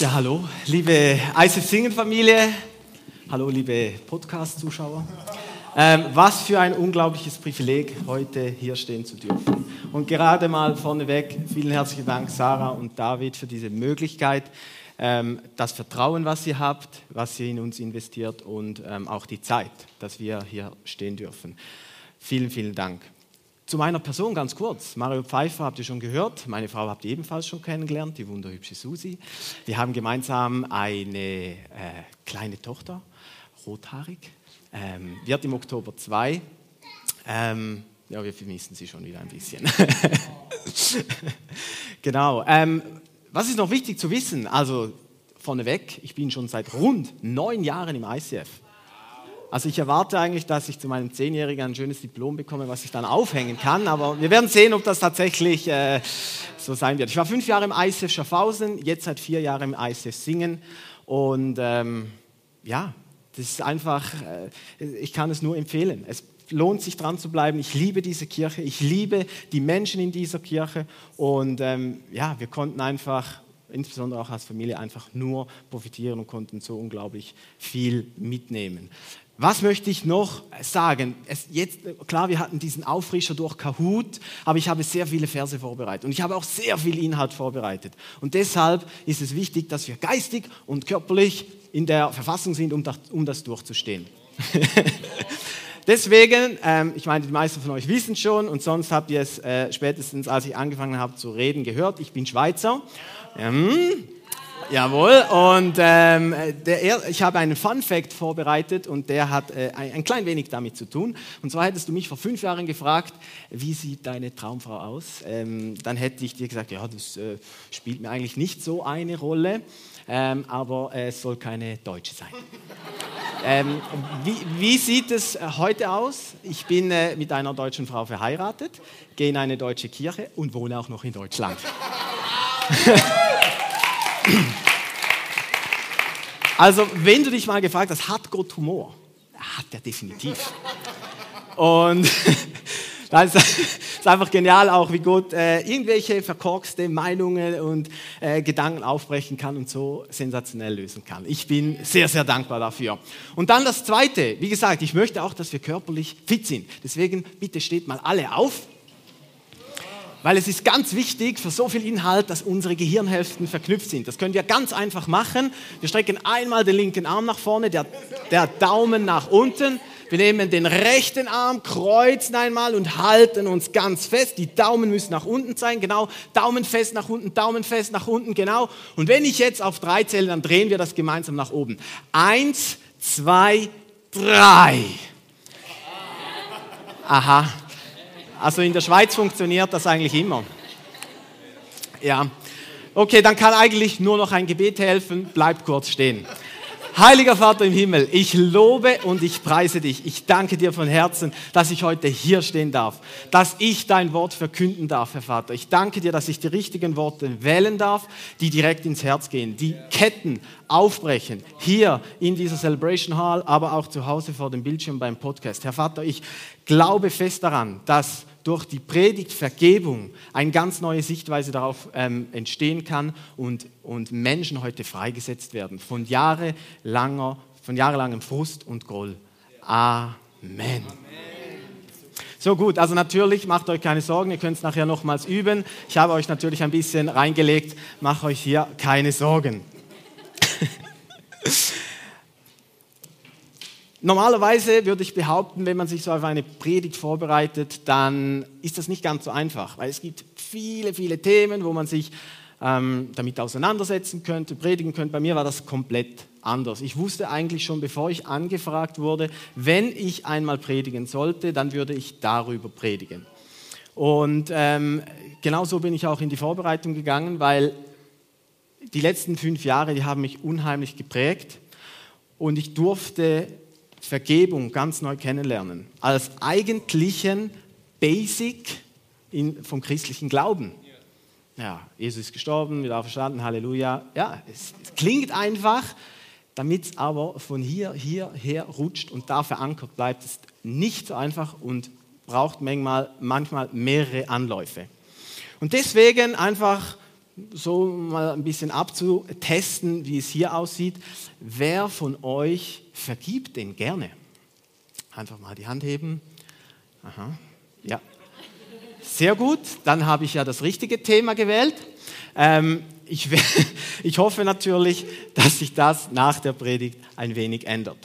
Ja, hallo, liebe ICF Singen Familie. Hallo, liebe Podcast-Zuschauer. Ähm, was für ein unglaubliches Privileg, heute hier stehen zu dürfen. Und gerade mal vorneweg, vielen herzlichen Dank, Sarah und David, für diese Möglichkeit, das Vertrauen, was ihr habt, was ihr in uns investiert und ähm, auch die Zeit, dass wir hier stehen dürfen. Vielen, vielen Dank. Zu meiner Person ganz kurz. Mario Pfeiffer habt ihr schon gehört. Meine Frau habt ihr ebenfalls schon kennengelernt, die wunderhübsche Susi. Wir haben gemeinsam eine äh, kleine Tochter, rothaarig, ähm, wird im Oktober zwei. Ähm, ja, wir vermissen sie schon wieder ein bisschen. genau. Ähm, was ist noch wichtig zu wissen? Also vorneweg, ich bin schon seit rund neun Jahren im ICF. Also ich erwarte eigentlich, dass ich zu meinem Zehnjährigen ein schönes Diplom bekomme, was ich dann aufhängen kann. Aber wir werden sehen, ob das tatsächlich äh, so sein wird. Ich war fünf Jahre im ICF Schaffhausen, jetzt seit vier Jahren im ICF Singen. Und ähm, ja, das ist einfach, äh, ich kann es nur empfehlen. Es lohnt sich dran zu bleiben. Ich liebe diese Kirche, ich liebe die Menschen in dieser Kirche. Und ähm, ja, wir konnten einfach insbesondere auch als Familie einfach nur profitieren und konnten so unglaublich viel mitnehmen. Was möchte ich noch sagen? Es jetzt, klar, wir hatten diesen Auffrischer durch Kahoot, aber ich habe sehr viele Verse vorbereitet und ich habe auch sehr viel Inhalt vorbereitet. Und deshalb ist es wichtig, dass wir geistig und körperlich in der Verfassung sind, um das, um das durchzustehen. Deswegen, ähm, ich meine, die meisten von euch wissen schon und sonst habt ihr es äh, spätestens, als ich angefangen habe zu reden, gehört. Ich bin Schweizer. Ähm, Jawohl, und ähm, der, ich habe einen Fun Fact vorbereitet und der hat äh, ein, ein, klein wenig damit zu tun. Und zwar hättest du mich vor fünf Jahren gefragt, wie sieht deine Traumfrau aus? Ähm, dann hätte ich dir gesagt, ja, das äh, spielt mir eigentlich nicht so eine Rolle, ähm, aber es soll keine Deutsche sein. Ähm, wie, wie, sieht es äh, heute aus? Ich bin äh, mit einer deutschen Frau verheiratet, gehe in eine deutsche Kirche und wohne auch noch in Deutschland. Also, wenn du dich mal gefragt hast, hat Gott Humor? Hat er definitiv. Und das ist einfach genial auch, wie Gott äh, irgendwelche verkorkste Meinungen und äh, Gedanken aufbrechen kann und so sensationell lösen kann. Ich bin sehr, sehr dankbar dafür. Und dann das Zweite, wie gesagt, ich möchte auch, dass wir körperlich fit sind. Deswegen bitte steht mal alle auf weil es ist ganz wichtig für so viel Inhalt, dass unsere Gehirnhälften verknüpft sind. Das können wir ganz einfach machen. Wir strecken einmal den linken Arm nach vorne, der, der Daumen nach unten. Wir nehmen den rechten Arm, kreuzen einmal und halten uns ganz fest. Die Daumen müssen nach unten sein, genau. Daumen fest nach unten, Daumen fest nach unten, genau. Und wenn ich jetzt auf drei zähle, dann drehen wir das gemeinsam nach oben. Eins, zwei, drei. Aha, also in der Schweiz funktioniert das eigentlich immer. Ja. Okay, dann kann eigentlich nur noch ein Gebet helfen. Bleibt kurz stehen. Heiliger Vater im Himmel, ich lobe und ich preise dich. Ich danke dir von Herzen, dass ich heute hier stehen darf, dass ich dein Wort verkünden darf, Herr Vater. Ich danke dir, dass ich die richtigen Worte wählen darf, die direkt ins Herz gehen, die Ketten aufbrechen, hier in dieser Celebration Hall, aber auch zu Hause vor dem Bildschirm beim Podcast. Herr Vater, ich glaube fest daran, dass durch die Predigt Vergebung eine ganz neue Sichtweise darauf ähm, entstehen kann und, und Menschen heute freigesetzt werden von, jahrelanger, von jahrelangem Frust und Groll. Amen. Amen. So gut, also natürlich macht euch keine Sorgen, ihr könnt es nachher nochmals üben. Ich habe euch natürlich ein bisschen reingelegt, macht euch hier keine Sorgen. Normalerweise würde ich behaupten, wenn man sich so auf eine Predigt vorbereitet, dann ist das nicht ganz so einfach, weil es gibt viele, viele Themen, wo man sich ähm, damit auseinandersetzen könnte, predigen könnte. Bei mir war das komplett anders. Ich wusste eigentlich schon, bevor ich angefragt wurde, wenn ich einmal predigen sollte, dann würde ich darüber predigen. Und ähm, genauso bin ich auch in die Vorbereitung gegangen, weil die letzten fünf Jahre, die haben mich unheimlich geprägt und ich durfte Vergebung ganz neu kennenlernen, als eigentlichen Basic in, vom christlichen Glauben. Ja, Jesus ist gestorben, wieder auferstanden, Halleluja. Ja, es, es klingt einfach, Damit es aber von hier, hierher rutscht und da verankert bleibt, ist nicht so einfach und braucht manchmal, manchmal mehrere Anläufe. Und deswegen einfach so mal ein bisschen abzutesten, wie es hier aussieht. Wer von euch vergibt denn gerne? Einfach mal die Hand heben. Aha, ja. Sehr gut, dann habe ich ja das richtige Thema gewählt. Ähm, ich, ich hoffe natürlich, dass sich das nach der Predigt ein wenig ändert.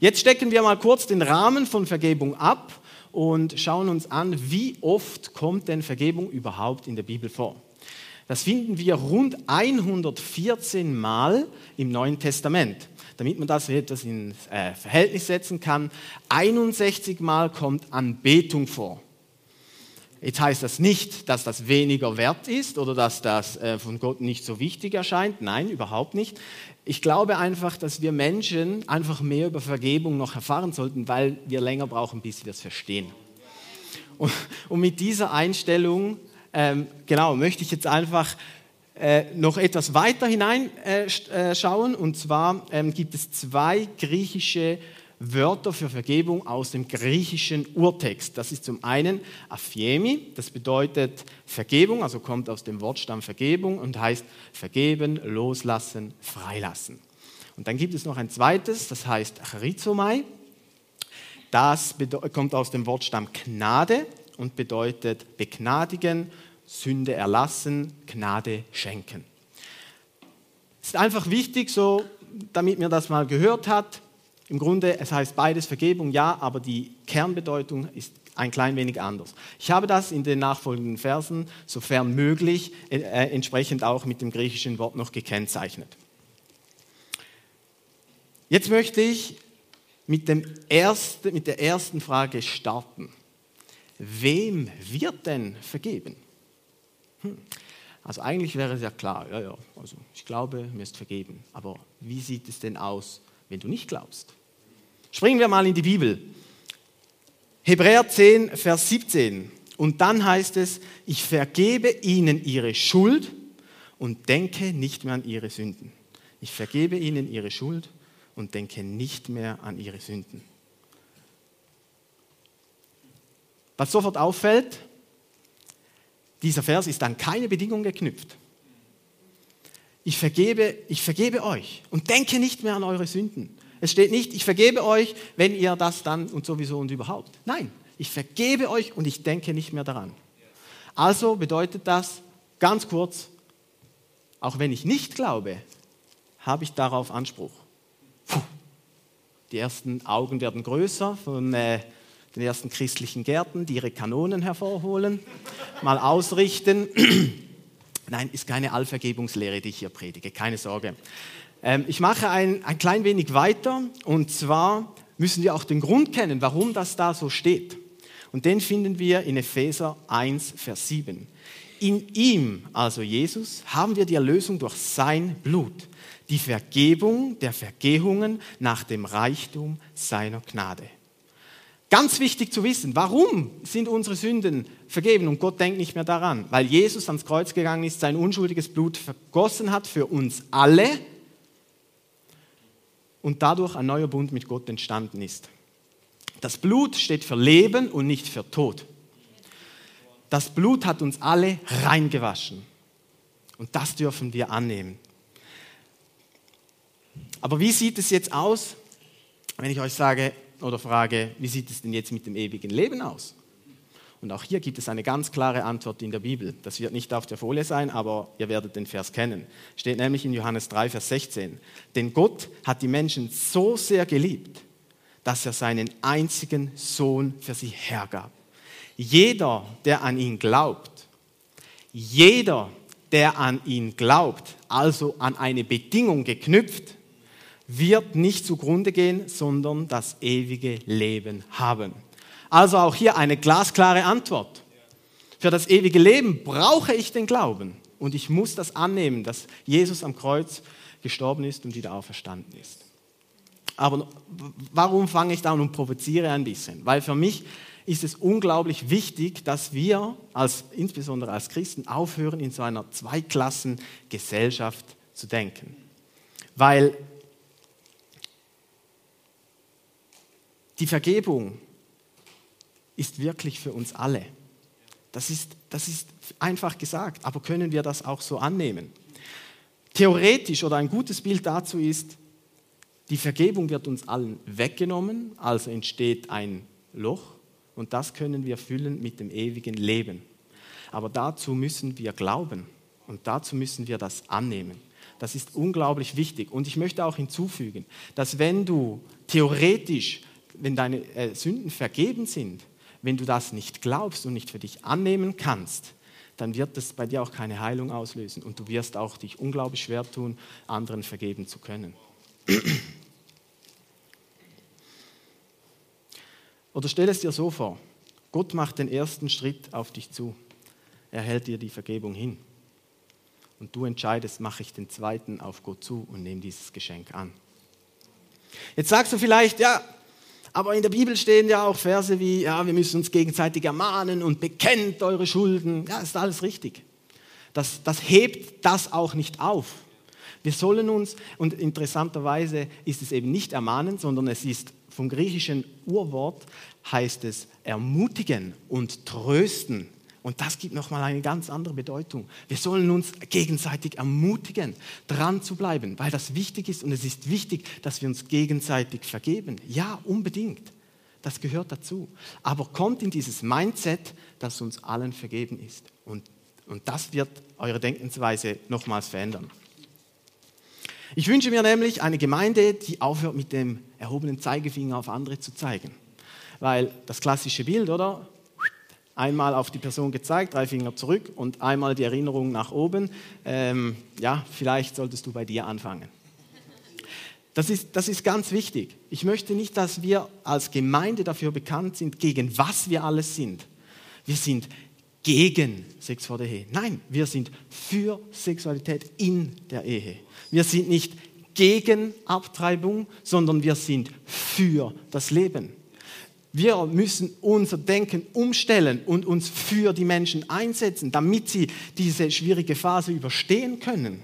Jetzt stecken wir mal kurz den Rahmen von Vergebung ab und schauen uns an, wie oft kommt denn Vergebung überhaupt in der Bibel vor. Das finden wir rund 114 Mal im Neuen Testament. Damit man das etwas ins äh, Verhältnis setzen kann, 61 Mal kommt Anbetung vor. Jetzt heißt das nicht, dass das weniger wert ist oder dass das äh, von Gott nicht so wichtig erscheint. Nein, überhaupt nicht. Ich glaube einfach, dass wir Menschen einfach mehr über Vergebung noch erfahren sollten, weil wir länger brauchen, bis wir es verstehen. Und, und mit dieser Einstellung, ähm, genau, möchte ich jetzt einfach äh, noch etwas weiter hineinschauen. Äh, äh und zwar ähm, gibt es zwei griechische Wörter für Vergebung aus dem griechischen Urtext. Das ist zum einen Aphiemi, das bedeutet Vergebung, also kommt aus dem Wortstamm Vergebung und heißt vergeben, loslassen, freilassen. Und dann gibt es noch ein zweites, das heißt Charizomai. Das kommt aus dem Wortstamm Gnade und bedeutet begnadigen, Sünde erlassen, Gnade schenken. Es ist einfach wichtig, so, damit man das mal gehört hat, im Grunde, es heißt beides Vergebung, ja, aber die Kernbedeutung ist ein klein wenig anders. Ich habe das in den nachfolgenden Versen, sofern möglich, äh, äh, entsprechend auch mit dem griechischen Wort noch gekennzeichnet. Jetzt möchte ich mit, dem erste, mit der ersten Frage starten. Wem wird denn vergeben? Hm. Also eigentlich wäre es ja klar, ja, ja, also ich glaube, mir ist vergeben. Aber wie sieht es denn aus, wenn du nicht glaubst? Springen wir mal in die Bibel. Hebräer 10, Vers 17. Und dann heißt es, ich vergebe ihnen ihre Schuld und denke nicht mehr an ihre Sünden. Ich vergebe ihnen ihre Schuld und denke nicht mehr an ihre Sünden. Was sofort auffällt, dieser Vers ist an keine Bedingung geknüpft. Ich vergebe, ich vergebe euch und denke nicht mehr an eure Sünden. Es steht nicht, ich vergebe euch, wenn ihr das dann und sowieso und überhaupt. Nein, ich vergebe euch und ich denke nicht mehr daran. Also bedeutet das ganz kurz, auch wenn ich nicht glaube, habe ich darauf Anspruch. Puh. Die ersten Augen werden größer von äh, den ersten christlichen Gärten, die ihre Kanonen hervorholen, mal ausrichten. Nein, ist keine Allvergebungslehre, die ich hier predige, keine Sorge. Ähm, ich mache ein, ein klein wenig weiter und zwar müssen wir auch den Grund kennen, warum das da so steht. Und den finden wir in Epheser 1, Vers 7. In ihm, also Jesus, haben wir die Erlösung durch sein Blut, die Vergebung der Vergehungen nach dem Reichtum seiner Gnade. Ganz wichtig zu wissen, warum sind unsere Sünden vergeben und Gott denkt nicht mehr daran? Weil Jesus ans Kreuz gegangen ist, sein unschuldiges Blut vergossen hat für uns alle und dadurch ein neuer Bund mit Gott entstanden ist. Das Blut steht für Leben und nicht für Tod. Das Blut hat uns alle reingewaschen. Und das dürfen wir annehmen. Aber wie sieht es jetzt aus, wenn ich euch sage oder frage, wie sieht es denn jetzt mit dem ewigen Leben aus? Und auch hier gibt es eine ganz klare Antwort in der Bibel. Das wird nicht auf der Folie sein, aber ihr werdet den Vers kennen. Steht nämlich in Johannes 3, Vers 16. Denn Gott hat die Menschen so sehr geliebt, dass er seinen einzigen Sohn für sie hergab. Jeder, der an ihn glaubt, jeder, der an ihn glaubt, also an eine Bedingung geknüpft, wird nicht zugrunde gehen, sondern das ewige Leben haben. Also auch hier eine glasklare Antwort. Für das ewige Leben brauche ich den Glauben und ich muss das annehmen, dass Jesus am Kreuz gestorben ist und wieder auferstanden ist. Aber warum fange ich da an und provoziere ein bisschen? Weil für mich ist es unglaublich wichtig, dass wir als, insbesondere als Christen aufhören, in so einer Zweiklassengesellschaft zu denken. Weil Die Vergebung ist wirklich für uns alle. Das ist, das ist einfach gesagt, aber können wir das auch so annehmen? Theoretisch oder ein gutes Bild dazu ist, die Vergebung wird uns allen weggenommen, also entsteht ein Loch und das können wir füllen mit dem ewigen Leben. Aber dazu müssen wir glauben und dazu müssen wir das annehmen. Das ist unglaublich wichtig. Und ich möchte auch hinzufügen, dass wenn du theoretisch, wenn deine äh, Sünden vergeben sind, wenn du das nicht glaubst und nicht für dich annehmen kannst, dann wird das bei dir auch keine Heilung auslösen und du wirst auch dich unglaublich schwer tun, anderen vergeben zu können. Oder stell es dir so vor, Gott macht den ersten Schritt auf dich zu. Er hält dir die Vergebung hin. Und du entscheidest, mache ich den zweiten auf Gott zu und nehme dieses Geschenk an. Jetzt sagst du vielleicht, ja, aber in der Bibel stehen ja auch Verse wie, ja, wir müssen uns gegenseitig ermahnen und bekennt eure Schulden. Ja, ist alles richtig. Das, das hebt das auch nicht auf. Wir sollen uns, und interessanterweise ist es eben nicht ermahnen, sondern es ist vom griechischen Urwort, heißt es ermutigen und trösten. Und das gibt nochmal eine ganz andere Bedeutung. Wir sollen uns gegenseitig ermutigen, dran zu bleiben, weil das wichtig ist und es ist wichtig, dass wir uns gegenseitig vergeben. Ja, unbedingt. Das gehört dazu. Aber kommt in dieses Mindset, dass uns allen vergeben ist. Und, und das wird eure Denkensweise nochmals verändern. Ich wünsche mir nämlich eine Gemeinde, die aufhört mit dem erhobenen Zeigefinger auf andere zu zeigen. Weil das klassische Bild, oder? Einmal auf die Person gezeigt, drei Finger zurück und einmal die Erinnerung nach oben. Ähm, ja, vielleicht solltest du bei dir anfangen. Das ist, das ist ganz wichtig. Ich möchte nicht, dass wir als Gemeinde dafür bekannt sind, gegen was wir alles sind. Wir sind gegen Sex vor der Ehe. Nein, wir sind für Sexualität in der Ehe. Wir sind nicht gegen Abtreibung, sondern wir sind für das Leben. Wir müssen unser Denken umstellen und uns für die Menschen einsetzen, damit sie diese schwierige Phase überstehen können.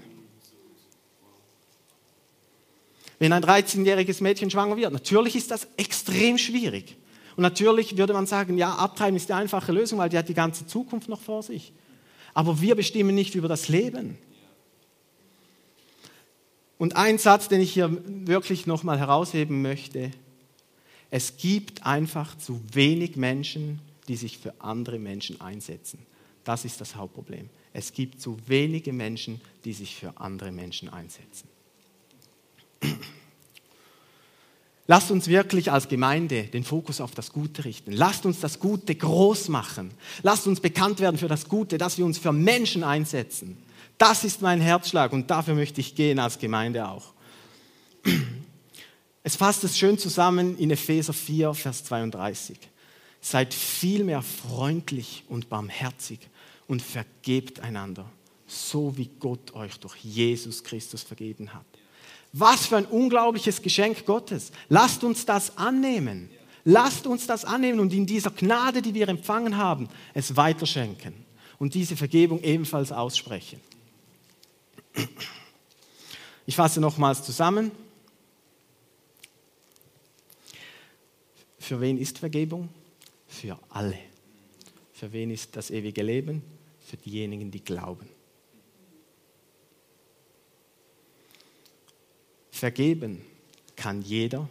Wenn ein 13-jähriges Mädchen schwanger wird, natürlich ist das extrem schwierig. Und natürlich würde man sagen, ja, abtreiben ist die einfache Lösung, weil die hat die ganze Zukunft noch vor sich. Aber wir bestimmen nicht über das Leben. Und ein Satz, den ich hier wirklich nochmal herausheben möchte, es gibt einfach zu wenig Menschen, die sich für andere Menschen einsetzen. Das ist das Hauptproblem. Es gibt zu wenige Menschen, die sich für andere Menschen einsetzen. Lasst uns wirklich als Gemeinde den Fokus auf das Gute richten. Lasst uns das Gute groß machen. Lasst uns bekannt werden für das Gute, dass wir uns für Menschen einsetzen. Das ist mein Herzschlag und dafür möchte ich gehen als Gemeinde auch. Es fasst es schön zusammen in Epheser 4, Vers 32. Seid vielmehr freundlich und barmherzig und vergebt einander, so wie Gott euch durch Jesus Christus vergeben hat. Was für ein unglaubliches Geschenk Gottes. Lasst uns das annehmen. Lasst uns das annehmen und in dieser Gnade, die wir empfangen haben, es weiterschenken und diese Vergebung ebenfalls aussprechen. Ich fasse nochmals zusammen. Für wen ist Vergebung? Für alle. Für wen ist das ewige Leben? Für diejenigen, die glauben. Vergeben kann jeder,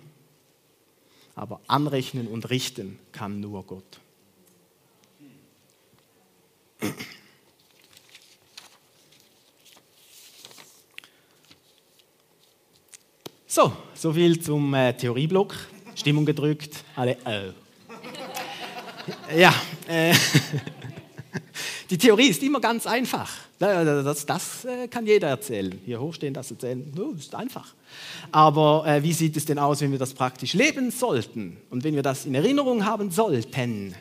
aber anrechnen und richten kann nur Gott. So, soviel zum äh, Theorieblock. Stimmung gedrückt, alle, oh. Ja, äh, die Theorie ist immer ganz einfach. Das, das äh, kann jeder erzählen. Hier hochstehen, das erzählen, das ist einfach. Aber äh, wie sieht es denn aus, wenn wir das praktisch leben sollten und wenn wir das in Erinnerung haben sollten?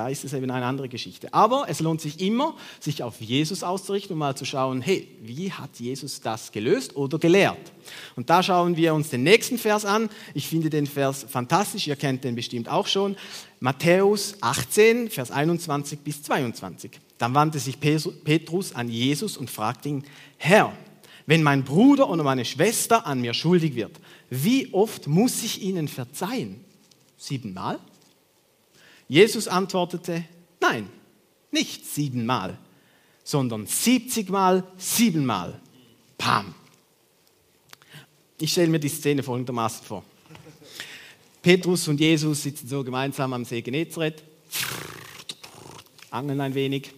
Da ist es eben eine andere Geschichte. Aber es lohnt sich immer, sich auf Jesus auszurichten und mal zu schauen, hey, wie hat Jesus das gelöst oder gelehrt? Und da schauen wir uns den nächsten Vers an. Ich finde den Vers fantastisch, ihr kennt den bestimmt auch schon. Matthäus 18, Vers 21 bis 22. Dann wandte sich Petrus an Jesus und fragte ihn, Herr, wenn mein Bruder oder meine Schwester an mir schuldig wird, wie oft muss ich ihnen verzeihen? Siebenmal? Jesus antwortete, nein, nicht siebenmal, sondern siebzigmal, siebenmal. Pam. Ich stelle mir die Szene folgendermaßen vor. Petrus und Jesus sitzen so gemeinsam am See Genezareth, angeln ein wenig.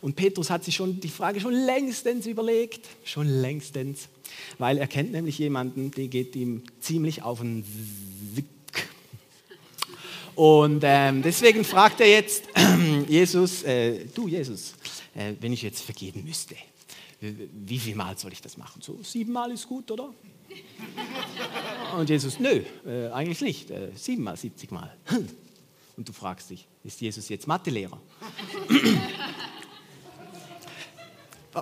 Und Petrus hat sich schon die Frage schon längstens überlegt, schon längstens, weil er kennt nämlich jemanden, der geht ihm ziemlich auf den. Und ähm, deswegen fragt er jetzt Jesus, äh, du Jesus, äh, wenn ich jetzt vergeben müsste, wie viel Mal soll ich das machen? So siebenmal ist gut, oder? Und Jesus, nö, äh, eigentlich nicht. Äh, siebenmal, siebzigmal. Und du fragst dich, ist Jesus jetzt Mathelehrer?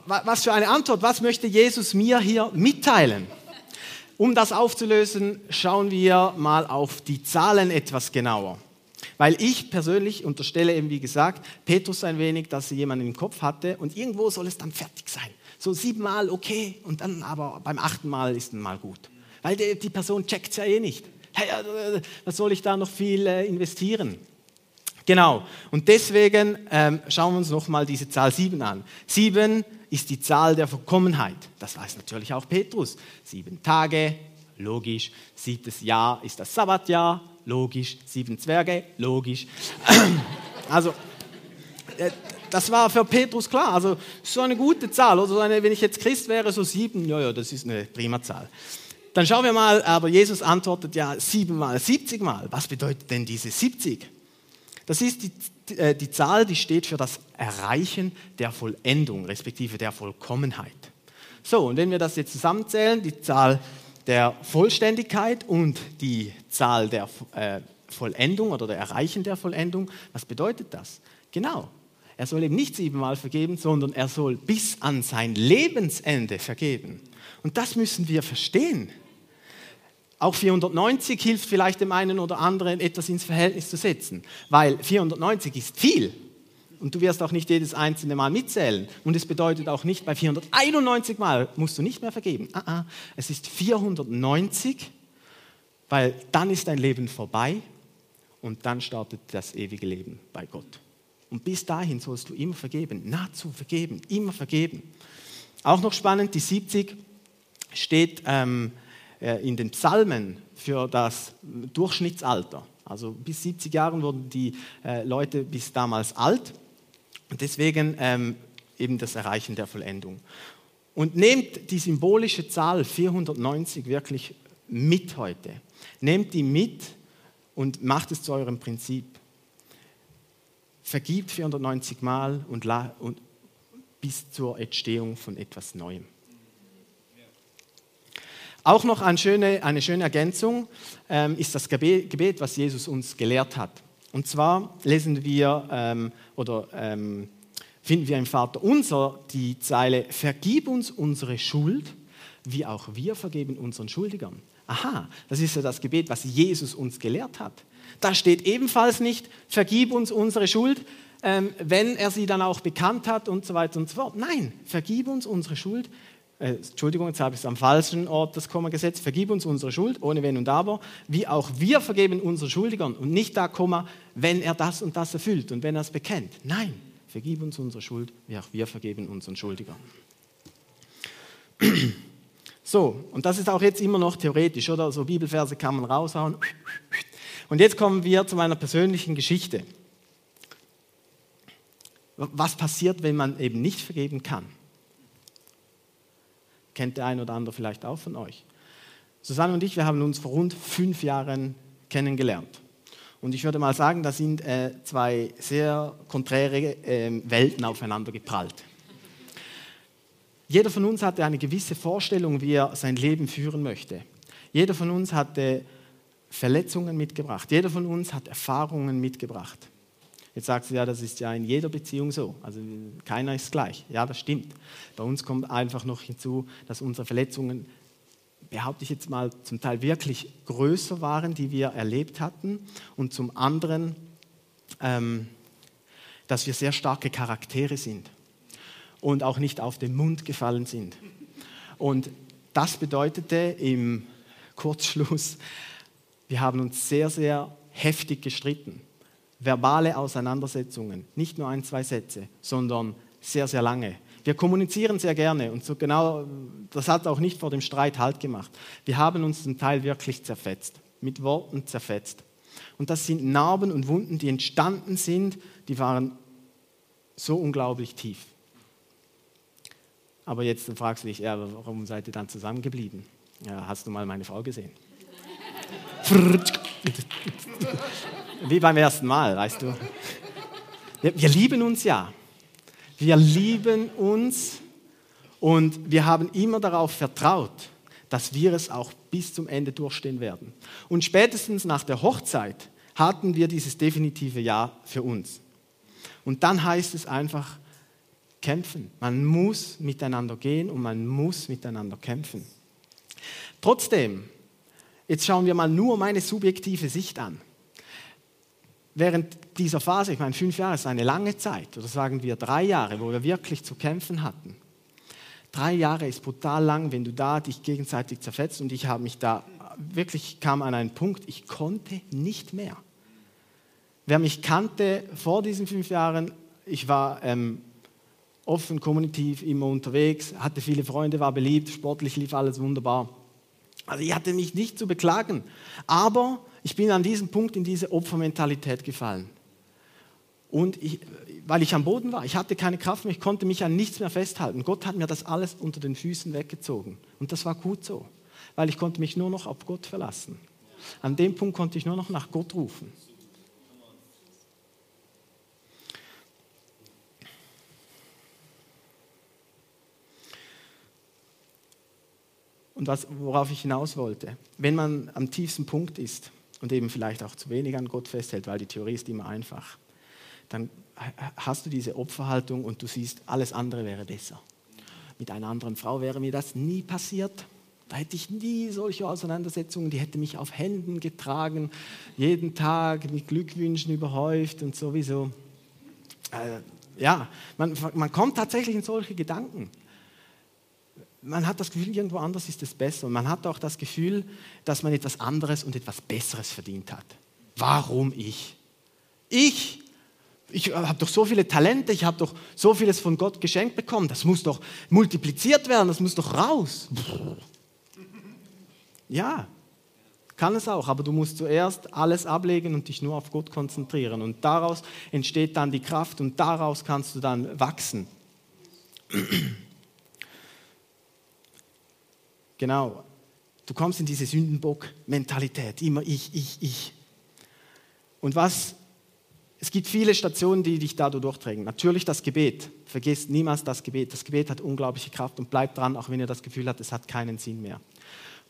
Was für eine Antwort, was möchte Jesus mir hier mitteilen? Um das aufzulösen, schauen wir mal auf die Zahlen etwas genauer. Weil ich persönlich unterstelle eben, wie gesagt, Petrus ein wenig, dass er jemanden im Kopf hatte und irgendwo soll es dann fertig sein. So siebenmal okay und dann aber beim achten Mal ist dann mal gut. Weil die, die Person checkt es ja eh nicht. Hey, äh, was soll ich da noch viel äh, investieren? Genau. Und deswegen ähm, schauen wir uns nochmal diese Zahl 7 an. 7 ist die Zahl der Vollkommenheit. Das weiß natürlich auch Petrus. Sieben Tage, logisch. Siebtes Jahr ist das Sabbatjahr, logisch. Sieben Zwerge, logisch. Also, äh, das war für Petrus klar. Also, so eine gute Zahl. Oder wenn ich jetzt Christ wäre, so sieben, ja, ja, das ist eine prima Zahl. Dann schauen wir mal, aber Jesus antwortet ja siebenmal, siebzigmal. Was bedeutet denn diese 70? Das ist die, äh, die Zahl, die steht für das Erreichen der Vollendung, respektive der Vollkommenheit. So, und wenn wir das jetzt zusammenzählen, die Zahl der Vollständigkeit und die Zahl der äh, Vollendung oder der Erreichen der Vollendung, was bedeutet das? Genau, er soll eben nicht siebenmal vergeben, sondern er soll bis an sein Lebensende vergeben. Und das müssen wir verstehen. Auch 490 hilft vielleicht dem einen oder anderen, etwas ins Verhältnis zu setzen, weil 490 ist viel. Und du wirst auch nicht jedes einzelne Mal mitzählen. Und es bedeutet auch nicht, bei 491 Mal musst du nicht mehr vergeben. Ah, ah, es ist 490, weil dann ist dein Leben vorbei und dann startet das ewige Leben bei Gott. Und bis dahin sollst du immer vergeben, nahezu vergeben, immer vergeben. Auch noch spannend, die 70 steht ähm, äh, in den Psalmen für das Durchschnittsalter. Also bis 70 Jahren wurden die äh, Leute bis damals alt und deswegen ähm, eben das Erreichen der Vollendung. Und nehmt die symbolische Zahl 490 wirklich mit heute. Nehmt die mit und macht es zu eurem Prinzip. Vergibt 490 Mal und, und bis zur Entstehung von etwas Neuem. Auch noch eine schöne, eine schöne Ergänzung ähm, ist das Gebet, was Jesus uns gelehrt hat. Und zwar lesen wir ähm, oder ähm, finden wir im Vater unser die Zeile, vergib uns unsere Schuld, wie auch wir vergeben unseren Schuldigern. Aha, das ist ja das Gebet, was Jesus uns gelehrt hat. Da steht ebenfalls nicht, vergib uns unsere Schuld, ähm, wenn er sie dann auch bekannt hat und so weiter und so fort. Nein, vergib uns unsere Schuld, äh, Entschuldigung, jetzt habe ich es am falschen Ort das Komma gesetzt, vergib uns unsere Schuld, ohne Wenn und Aber, wie auch wir vergeben unseren Schuldigern und nicht da Komma, wenn er das und das erfüllt und wenn er es bekennt. Nein, vergib uns unsere Schuld, wie auch wir vergeben unseren Schuldigern. So, und das ist auch jetzt immer noch theoretisch, oder? So Bibelverse kann man raushauen. Und jetzt kommen wir zu meiner persönlichen Geschichte. Was passiert, wenn man eben nicht vergeben kann? Kennt der ein oder andere vielleicht auch von euch. Susanne und ich, wir haben uns vor rund fünf Jahren kennengelernt. Und ich würde mal sagen, da sind äh, zwei sehr konträre äh, Welten aufeinander geprallt. Jeder von uns hatte eine gewisse Vorstellung, wie er sein Leben führen möchte. Jeder von uns hatte Verletzungen mitgebracht. Jeder von uns hat Erfahrungen mitgebracht. Jetzt sagt sie, ja, das ist ja in jeder Beziehung so. Also keiner ist gleich. Ja, das stimmt. Bei uns kommt einfach noch hinzu, dass unsere Verletzungen, behaupte ich jetzt mal, zum Teil wirklich größer waren, die wir erlebt hatten. Und zum anderen, ähm, dass wir sehr starke Charaktere sind. und auch nicht auf den Mund gefallen sind. Und das bedeutete im Kurzschluss, wir haben uns sehr, sehr heftig gestritten. Verbale Auseinandersetzungen, nicht nur ein, zwei Sätze, sondern sehr, sehr lange. Wir kommunizieren sehr gerne und so genau, das hat auch nicht vor dem Streit Halt gemacht. Wir haben uns zum Teil wirklich zerfetzt, mit Worten zerfetzt. Und das sind Narben und Wunden, die entstanden sind, die waren so unglaublich tief. Aber jetzt fragst du dich, ja, warum seid ihr dann zusammengeblieben? Ja, hast du mal meine Frau gesehen? Wie beim ersten Mal, weißt du. Wir lieben uns ja. Wir lieben uns und wir haben immer darauf vertraut, dass wir es auch bis zum Ende durchstehen werden. Und spätestens nach der Hochzeit hatten wir dieses definitive Ja für uns. Und dann heißt es einfach kämpfen. Man muss miteinander gehen und man muss miteinander kämpfen. Trotzdem, jetzt schauen wir mal nur meine subjektive Sicht an während dieser Phase, ich meine, fünf Jahre ist eine lange Zeit, oder sagen wir drei Jahre, wo wir wirklich zu kämpfen hatten. Drei Jahre ist brutal lang, wenn du da dich gegenseitig zerfetzt und ich habe mich da wirklich kam an einen Punkt, ich konnte nicht mehr. Wer mich kannte vor diesen fünf Jahren, ich war ähm, offen, kommunikativ, immer unterwegs, hatte viele Freunde, war beliebt, sportlich lief alles wunderbar. Also ich hatte mich nicht zu beklagen, aber ich bin an diesem Punkt in diese Opfermentalität gefallen. Und ich, weil ich am Boden war, ich hatte keine Kraft mehr, ich konnte mich an nichts mehr festhalten. Gott hat mir das alles unter den Füßen weggezogen. Und das war gut so, weil ich konnte mich nur noch auf Gott verlassen. An dem Punkt konnte ich nur noch nach Gott rufen. Und was, worauf ich hinaus wollte, wenn man am tiefsten Punkt ist, und eben vielleicht auch zu wenig an Gott festhält, weil die Theorie ist immer einfach, dann hast du diese Opferhaltung und du siehst, alles andere wäre besser. Mit einer anderen Frau wäre mir das nie passiert. Da hätte ich nie solche Auseinandersetzungen, die hätte mich auf Händen getragen, jeden Tag mit Glückwünschen überhäuft und sowieso. Äh, ja, man, man kommt tatsächlich in solche Gedanken man hat das Gefühl, irgendwo anders ist es besser. Und man hat auch das Gefühl, dass man etwas anderes und etwas Besseres verdient hat. Warum ich? Ich? Ich habe doch so viele Talente, ich habe doch so vieles von Gott geschenkt bekommen. Das muss doch multipliziert werden, das muss doch raus. Ja, kann es auch, aber du musst zuerst alles ablegen und dich nur auf Gott konzentrieren. Und daraus entsteht dann die Kraft und daraus kannst du dann wachsen. Genau. Du kommst in diese Sündenbock-Mentalität. Immer ich, ich, ich. Und was, es gibt viele Stationen, die dich da durchträgen. Natürlich das Gebet. Vergesst niemals das Gebet. Das Gebet hat unglaubliche Kraft und bleibt dran, auch wenn ihr das Gefühl habt, es hat keinen Sinn mehr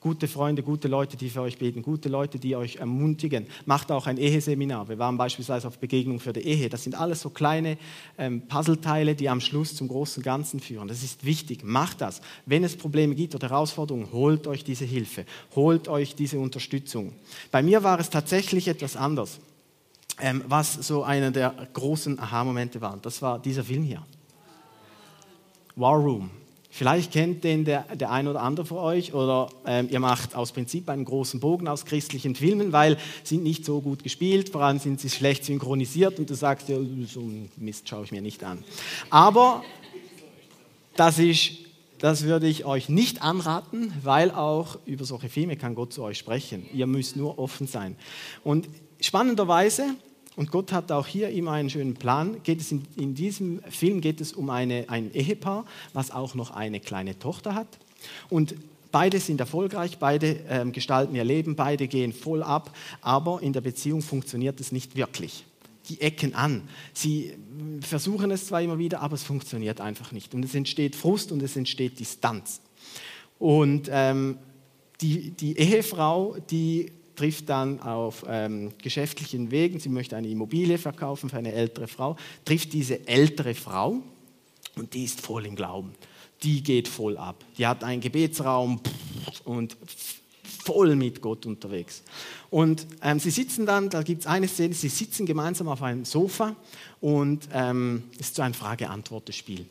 gute Freunde, gute Leute, die für euch beten, gute Leute, die euch ermutigen. Macht auch ein Eheseminar. Wir waren beispielsweise auf Begegnung für die Ehe. Das sind alles so kleine ähm, Puzzleteile, die am Schluss zum großen Ganzen führen. Das ist wichtig. Macht das. Wenn es Probleme gibt oder Herausforderungen, holt euch diese Hilfe, holt euch diese Unterstützung. Bei mir war es tatsächlich etwas anders, ähm, was so einer der großen Aha-Momente war. Das war dieser Film hier. War Room. Vielleicht kennt den der, der ein oder andere von euch oder ähm, ihr macht aus Prinzip einen großen Bogen aus christlichen Filmen, weil sie nicht so gut gespielt, vor allem sind sie schlecht synchronisiert und du sagst, ja, so ein Mist schaue ich mir nicht an. Aber das, ist, das würde ich euch nicht anraten, weil auch über solche Filme kann Gott zu euch sprechen. Ihr müsst nur offen sein. Und spannenderweise und Gott hat auch hier immer einen schönen Plan. Geht es in, in diesem Film geht es um eine, ein Ehepaar, was auch noch eine kleine Tochter hat. Und beide sind erfolgreich, beide ähm, gestalten ihr Leben, beide gehen voll ab, aber in der Beziehung funktioniert es nicht wirklich. Die ecken an. Sie versuchen es zwar immer wieder, aber es funktioniert einfach nicht. Und es entsteht Frust und es entsteht Distanz. Und ähm, die, die Ehefrau, die trifft dann auf ähm, geschäftlichen Wegen, sie möchte eine Immobilie verkaufen für eine ältere Frau, trifft diese ältere Frau und die ist voll im Glauben. Die geht voll ab. Die hat einen Gebetsraum und voll mit Gott unterwegs. Und ähm, sie sitzen dann, da gibt es eine Szene, sie sitzen gemeinsam auf einem Sofa und ähm, es ist so ein Frage-Antwort-Spiel.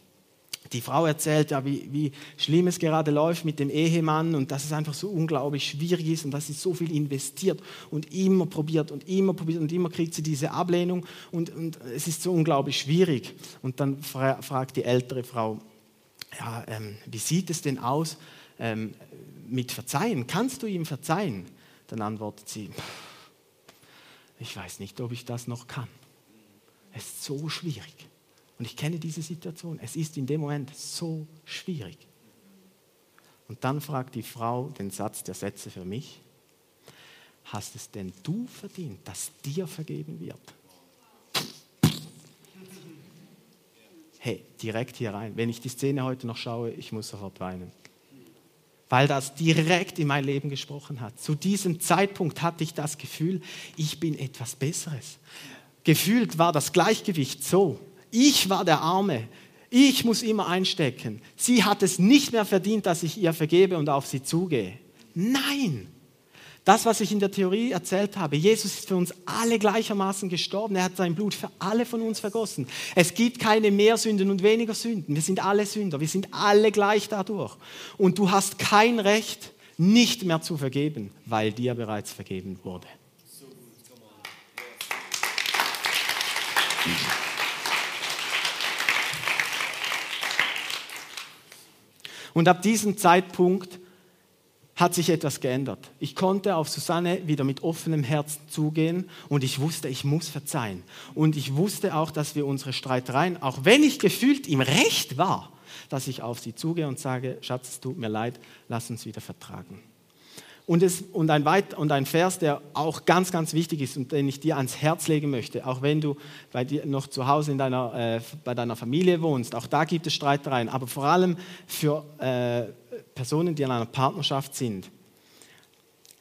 Die Frau erzählt ja, wie, wie schlimm es gerade läuft mit dem Ehemann und dass es einfach so unglaublich schwierig ist und dass sie so viel investiert und immer probiert und immer probiert und immer kriegt sie diese Ablehnung und, und es ist so unglaublich schwierig. Und dann fra fragt die ältere Frau, ja, ähm, wie sieht es denn aus ähm, mit Verzeihen? Kannst du ihm verzeihen? Dann antwortet sie, ich weiß nicht, ob ich das noch kann. Es ist so schwierig. Und ich kenne diese Situation. Es ist in dem Moment so schwierig. Und dann fragt die Frau den Satz der Sätze für mich. Hast es denn du verdient, dass dir vergeben wird? Hey, direkt hier rein. Wenn ich die Szene heute noch schaue, ich muss sofort weinen. Weil das direkt in mein Leben gesprochen hat. Zu diesem Zeitpunkt hatte ich das Gefühl, ich bin etwas Besseres. Gefühlt war das Gleichgewicht so. Ich war der Arme. Ich muss immer einstecken. Sie hat es nicht mehr verdient, dass ich ihr vergebe und auf sie zugehe. Nein! Das, was ich in der Theorie erzählt habe, Jesus ist für uns alle gleichermaßen gestorben. Er hat sein Blut für alle von uns vergossen. Es gibt keine mehr Sünden und weniger Sünden. Wir sind alle Sünder. Wir sind alle gleich dadurch. Und du hast kein Recht, nicht mehr zu vergeben, weil dir bereits vergeben wurde. Und ab diesem Zeitpunkt hat sich etwas geändert. Ich konnte auf Susanne wieder mit offenem Herzen zugehen und ich wusste, ich muss verzeihen. Und ich wusste auch, dass wir unsere Streitereien, auch wenn ich gefühlt im Recht war, dass ich auf sie zugehe und sage, Schatz, es tut mir leid, lass uns wieder vertragen. Und, es, und, ein Weit, und ein Vers, der auch ganz, ganz wichtig ist und den ich dir ans Herz legen möchte, auch wenn du bei dir noch zu Hause in deiner, äh, bei deiner Familie wohnst, auch da gibt es Streitereien, aber vor allem für äh, Personen, die in einer Partnerschaft sind.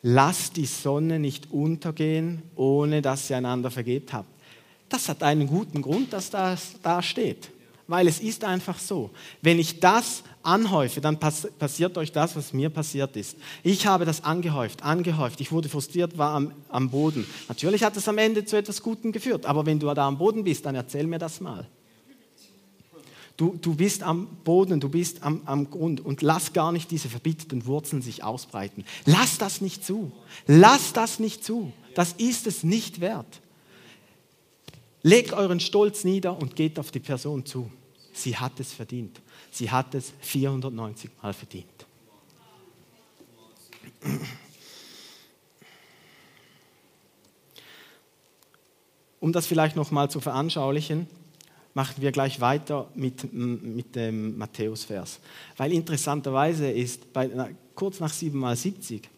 Lass die Sonne nicht untergehen, ohne dass ihr einander vergebt habt. Das hat einen guten Grund, dass das da steht weil es ist einfach so. Wenn ich das anhäufe, dann pass passiert euch das, was mir passiert ist. Ich habe das angehäuft, angehäuft. Ich wurde frustriert, war am, am Boden. Natürlich hat es am Ende zu etwas Gutem geführt, aber wenn du da am Boden bist, dann erzähl mir das mal. Du, du bist am Boden, du bist am, am Grund und lass gar nicht diese verbitterten Wurzeln sich ausbreiten. Lass das nicht zu. Lass das nicht zu. Das ist es nicht wert. Legt euren Stolz nieder und geht auf die Person zu. Sie hat es verdient. Sie hat es 490 Mal verdient. Um das vielleicht noch mal zu veranschaulichen, machen wir gleich weiter mit, mit dem Matthäus-Vers. Weil interessanterweise ist bei, kurz nach 7 mal 70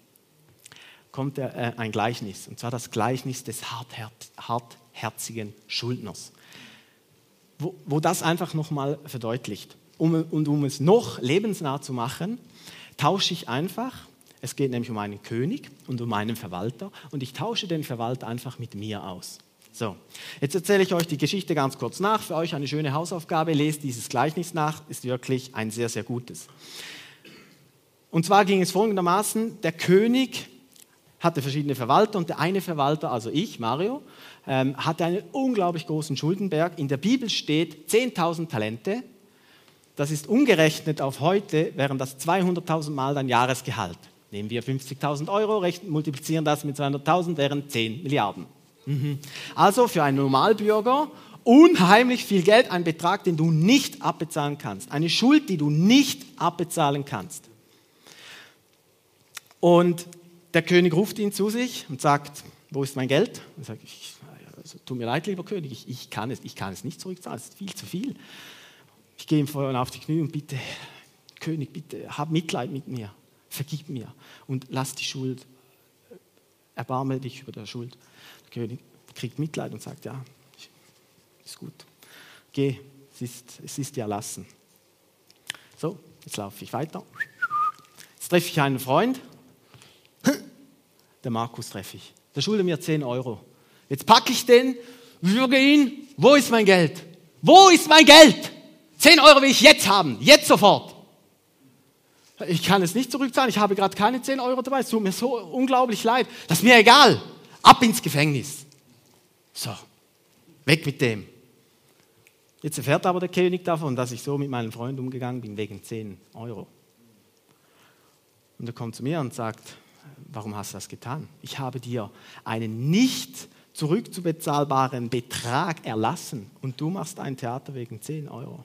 kommt äh, ein Gleichnis, und zwar das Gleichnis des hartherzigen Schuldners wo, wo das einfach nochmal verdeutlicht. Um, und um es noch lebensnah zu machen, tausche ich einfach, es geht nämlich um einen König und um einen Verwalter, und ich tausche den Verwalter einfach mit mir aus. So, jetzt erzähle ich euch die Geschichte ganz kurz nach. Für euch eine schöne Hausaufgabe. Lest dieses Gleichnis nach, ist wirklich ein sehr, sehr gutes. Und zwar ging es folgendermaßen: Der König hatte verschiedene Verwalter und der eine Verwalter, also ich, Mario, ähm, hatte einen unglaublich großen Schuldenberg. In der Bibel steht 10.000 Talente. Das ist umgerechnet auf heute, wären das 200.000 Mal dein Jahresgehalt. Nehmen wir 50.000 Euro, multiplizieren das mit 200.000, wären 10 Milliarden. Mhm. Also für einen Normalbürger unheimlich viel Geld, ein Betrag, den du nicht abbezahlen kannst. Eine Schuld, die du nicht abbezahlen kannst. Und der König ruft ihn zu sich und sagt, wo ist mein Geld? Und sagt, ich also, tut mir leid, lieber König, ich, ich, kann es, ich kann es nicht zurückzahlen, es ist viel zu viel. Ich gehe ihm vorher auf die Knie und bitte, König, bitte, hab Mitleid mit mir, vergib mir und lass die Schuld, erbarme dich über der Schuld. Der König kriegt Mitleid und sagt, ja, ist gut, geh, es ist, es ist dir erlassen. So, jetzt laufe ich weiter. Jetzt treffe ich einen Freund, der Markus treffe ich. Der schuldet mir 10 Euro. Jetzt packe ich den, würge ihn. Wo ist mein Geld? Wo ist mein Geld? 10 Euro will ich jetzt haben. Jetzt sofort. Ich kann es nicht zurückzahlen. Ich habe gerade keine 10 Euro dabei. Es tut mir so unglaublich leid. Das ist mir egal. Ab ins Gefängnis. So. Weg mit dem. Jetzt erfährt aber der König davon, dass ich so mit meinem Freund umgegangen bin, wegen 10 Euro. Und er kommt zu mir und sagt, warum hast du das getan? Ich habe dir einen nicht zurückzubezahlbaren Betrag erlassen und du machst ein Theater wegen 10 Euro.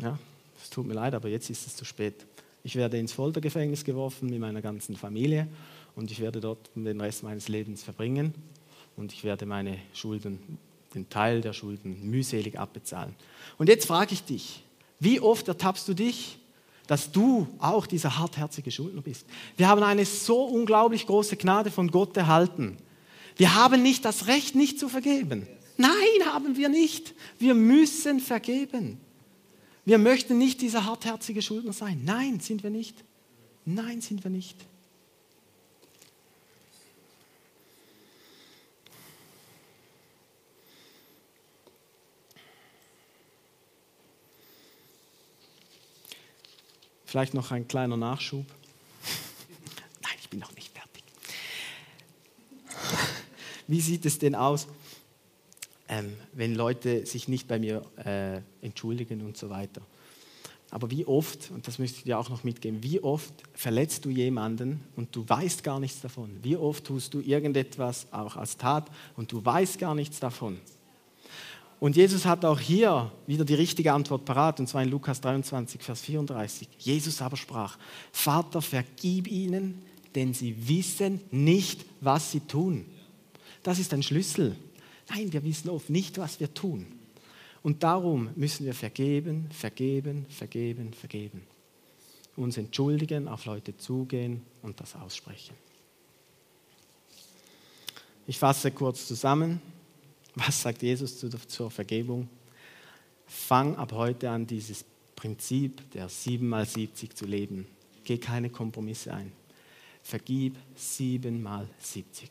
Ja, es tut mir leid, aber jetzt ist es zu spät. Ich werde ins Foltergefängnis geworfen mit meiner ganzen Familie und ich werde dort den Rest meines Lebens verbringen und ich werde meine Schulden, den Teil der Schulden mühselig abbezahlen. Und jetzt frage ich dich, wie oft ertappst du dich, dass du auch dieser hartherzige Schuldner bist? Wir haben eine so unglaublich große Gnade von Gott erhalten. Wir haben nicht das Recht, nicht zu vergeben. Nein, haben wir nicht. Wir müssen vergeben. Wir möchten nicht dieser hartherzige Schuldner sein. Nein, sind wir nicht. Nein, sind wir nicht. Vielleicht noch ein kleiner Nachschub. Nein, ich bin noch nicht fertig. Wie sieht es denn aus, ähm, wenn Leute sich nicht bei mir äh, entschuldigen und so weiter? Aber wie oft, und das müsste ich dir auch noch mitgeben, wie oft verletzt du jemanden und du weißt gar nichts davon? Wie oft tust du irgendetwas auch als Tat und du weißt gar nichts davon? Und Jesus hat auch hier wieder die richtige Antwort parat, und zwar in Lukas 23, Vers 34. Jesus aber sprach, Vater, vergib ihnen, denn sie wissen nicht, was sie tun. Das ist ein Schlüssel. Nein, wir wissen oft nicht, was wir tun. Und darum müssen wir vergeben, vergeben, vergeben, vergeben. Uns entschuldigen, auf Leute zugehen und das aussprechen. Ich fasse kurz zusammen. Was sagt Jesus zur Vergebung? Fang ab heute an, dieses Prinzip der 7 mal 70 zu leben. Geh keine Kompromisse ein. Vergib 7 mal 70.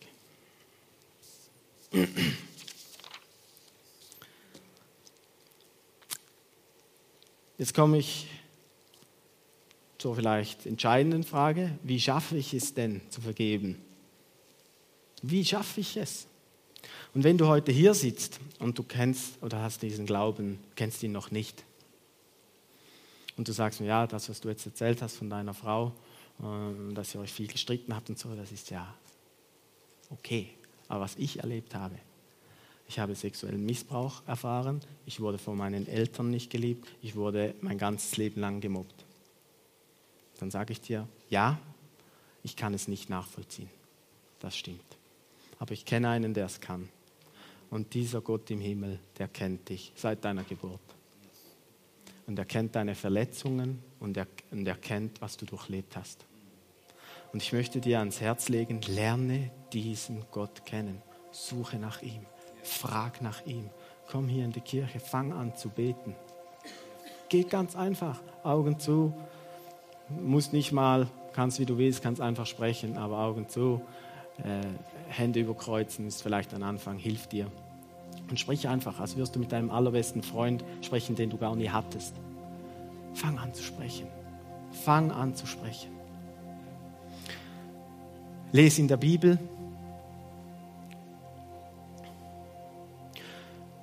Jetzt komme ich zur vielleicht entscheidenden Frage. Wie schaffe ich es denn zu vergeben? Wie schaffe ich es? Und wenn du heute hier sitzt und du kennst oder hast diesen Glauben, kennst ihn noch nicht, und du sagst mir, ja, das, was du jetzt erzählt hast von deiner Frau, äh, dass ihr euch viel gestritten habt und so, das ist ja okay. Aber was ich erlebt habe, ich habe sexuellen Missbrauch erfahren, ich wurde von meinen Eltern nicht geliebt, ich wurde mein ganzes Leben lang gemobbt. Dann sage ich dir, ja, ich kann es nicht nachvollziehen. Das stimmt. Aber ich kenne einen, der es kann. Und dieser Gott im Himmel, der kennt dich seit deiner Geburt. Und er kennt deine Verletzungen und er, und er kennt, was du durchlebt hast. Und ich möchte dir ans Herz legen, lerne diesen Gott kennen. Suche nach ihm. Frag nach ihm. Komm hier in die Kirche, fang an zu beten. Geht ganz einfach, Augen zu. Muss nicht mal, kannst wie du willst, kannst einfach sprechen, aber Augen zu. Äh, Hände überkreuzen ist vielleicht ein Anfang, hilft dir. Und sprich einfach, als wirst du mit deinem allerbesten Freund sprechen, den du gar nie hattest. Fang an zu sprechen. Fang an zu sprechen. Lese in der Bibel.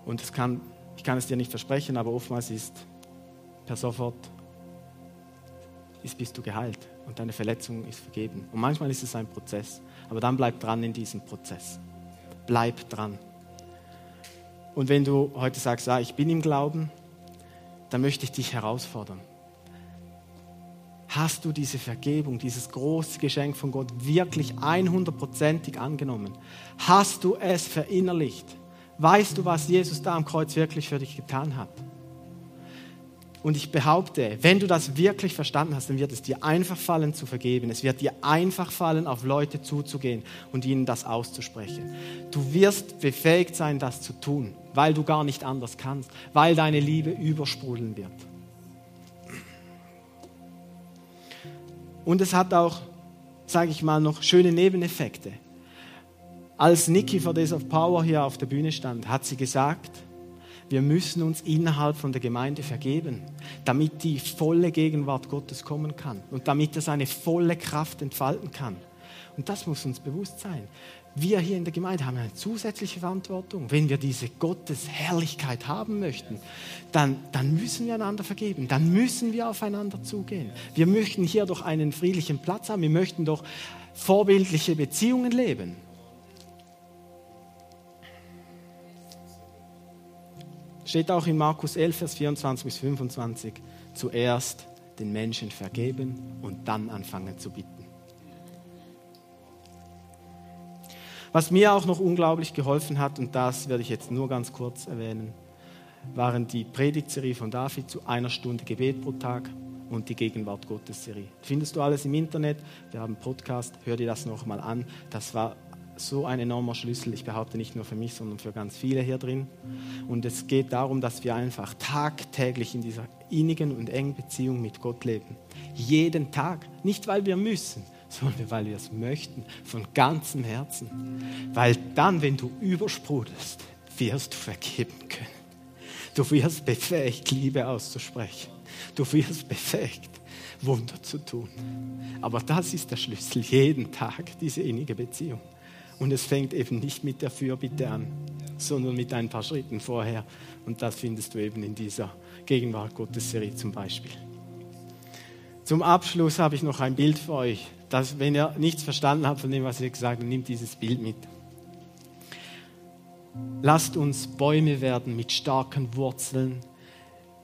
Und kann, ich kann es dir nicht versprechen, aber oftmals ist per sofort ist, bist du geheilt und deine Verletzung ist vergeben. Und manchmal ist es ein Prozess. Aber dann bleib dran in diesem Prozess. Bleib dran. Und wenn du heute sagst, ja, ich bin im Glauben, dann möchte ich dich herausfordern. Hast du diese Vergebung, dieses große Geschenk von Gott wirklich 100%ig angenommen? Hast du es verinnerlicht? Weißt du, was Jesus da am Kreuz wirklich für dich getan hat? Und ich behaupte, wenn du das wirklich verstanden hast, dann wird es dir einfach fallen zu vergeben. Es wird dir einfach fallen, auf Leute zuzugehen und ihnen das auszusprechen. Du wirst befähigt sein, das zu tun, weil du gar nicht anders kannst, weil deine Liebe übersprudeln wird. Und es hat auch, sage ich mal, noch schöne Nebeneffekte. Als Nikki for Days of Power hier auf der Bühne stand, hat sie gesagt, wir müssen uns innerhalb von der Gemeinde vergeben, damit die volle Gegenwart Gottes kommen kann und damit er seine volle Kraft entfalten kann. Und das muss uns bewusst sein. wir hier in der Gemeinde haben eine zusätzliche Verantwortung. Wenn wir diese Gottesherrlichkeit haben möchten, dann, dann müssen wir einander vergeben, dann müssen wir aufeinander zugehen. Wir möchten hier doch einen friedlichen Platz haben, wir möchten doch vorbildliche Beziehungen leben. Steht auch in Markus 11, Vers 24 bis 25, zuerst den Menschen vergeben und dann anfangen zu bitten. Was mir auch noch unglaublich geholfen hat, und das werde ich jetzt nur ganz kurz erwähnen, waren die Predigtserie von David zu einer Stunde Gebet pro Tag und die Gegenwart Gottes Serie. Findest du alles im Internet? Wir haben einen Podcast, hör dir das nochmal an. Das war so ein enormer Schlüssel, ich behaupte nicht nur für mich, sondern für ganz viele hier drin. Und es geht darum, dass wir einfach tagtäglich in dieser innigen und engen Beziehung mit Gott leben. Jeden Tag. Nicht, weil wir müssen, sondern weil wir es möchten, von ganzem Herzen. Weil dann, wenn du übersprudelst, wirst du vergeben können. Du wirst befähigt, Liebe auszusprechen. Du wirst befähigt, Wunder zu tun. Aber das ist der Schlüssel, jeden Tag, diese innige Beziehung. Und es fängt eben nicht mit der Fürbitte an, sondern mit ein paar Schritten vorher. Und das findest du eben in dieser Gegenwart Gottes Serie zum Beispiel. Zum Abschluss habe ich noch ein Bild für euch dass, wenn ihr nichts verstanden habt von dem, was ich gesagt habe, nimmt dieses Bild mit. Lasst uns Bäume werden mit starken Wurzeln,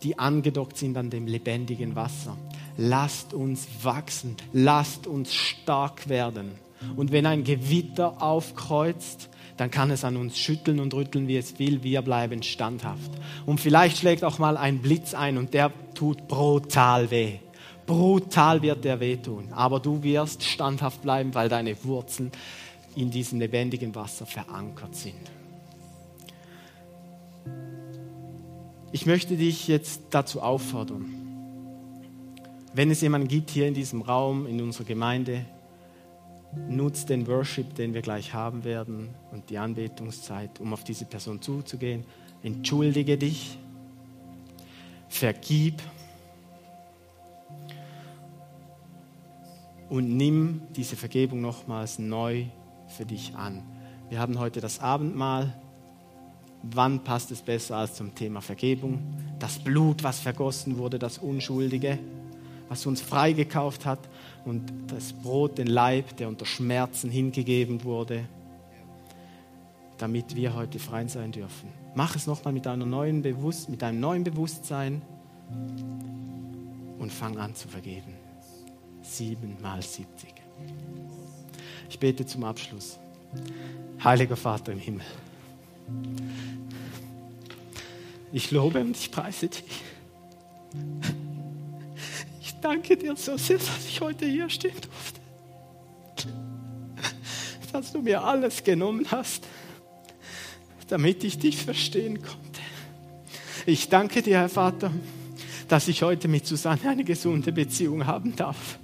die angedockt sind an dem lebendigen Wasser. Lasst uns wachsen, lasst uns stark werden. Und wenn ein Gewitter aufkreuzt, dann kann es an uns schütteln und rütteln, wie es will. Wir bleiben standhaft. Und vielleicht schlägt auch mal ein Blitz ein und der tut brutal weh brutal wird der wehtun. Aber du wirst standhaft bleiben, weil deine Wurzeln in diesem lebendigen Wasser verankert sind. Ich möchte dich jetzt dazu auffordern, wenn es jemanden gibt hier in diesem Raum, in unserer Gemeinde, nutzt den Worship, den wir gleich haben werden und die Anbetungszeit, um auf diese Person zuzugehen. Entschuldige dich, vergib und nimm diese Vergebung nochmals neu für dich an. Wir haben heute das Abendmahl. Wann passt es besser als zum Thema Vergebung? Das Blut, was vergossen wurde, das Unschuldige, was uns freigekauft hat und das Brot, den Leib, der unter Schmerzen hingegeben wurde, damit wir heute frei sein dürfen. Mach es nochmal mit, mit einem neuen Bewusstsein und fang an zu vergeben siebenmal siebzig. Ich bete zum Abschluss. Heiliger Vater im Himmel, ich lobe und ich preise dich. Danke dir so sehr, dass ich heute hier stehen durfte. Dass du mir alles genommen hast, damit ich dich verstehen konnte. Ich danke dir, Herr Vater, dass ich heute mit Susanne eine gesunde Beziehung haben darf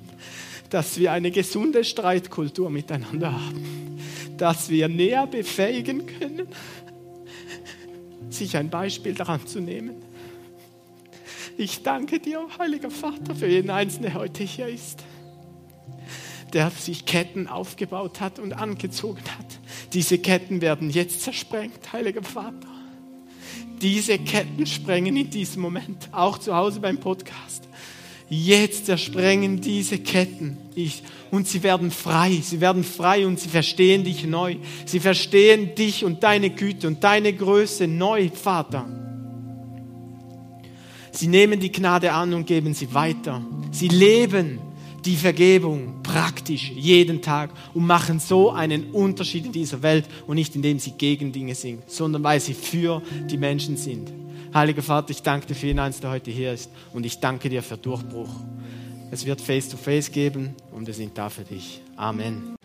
dass wir eine gesunde Streitkultur miteinander haben, dass wir näher befähigen können, sich ein Beispiel daran zu nehmen. Ich danke dir, Heiliger Vater, für jeden Einzelnen, der heute hier ist, der sich Ketten aufgebaut hat und angezogen hat. Diese Ketten werden jetzt zersprengt, Heiliger Vater. Diese Ketten sprengen in diesem Moment, auch zu Hause beim Podcast. Jetzt zersprengen diese Ketten ich, und sie werden frei. Sie werden frei und sie verstehen dich neu. Sie verstehen dich und deine Güte und deine Größe neu, Vater. Sie nehmen die Gnade an und geben sie weiter. Sie leben die Vergebung praktisch jeden Tag und machen so einen Unterschied in dieser Welt und nicht indem sie gegen Dinge sind, sondern weil sie für die Menschen sind. Heiliger Vater, ich danke dir für jeden Einzelnen, der heute hier ist und ich danke dir für Durchbruch. Es wird Face-to-Face -face geben und wir sind da für dich. Amen.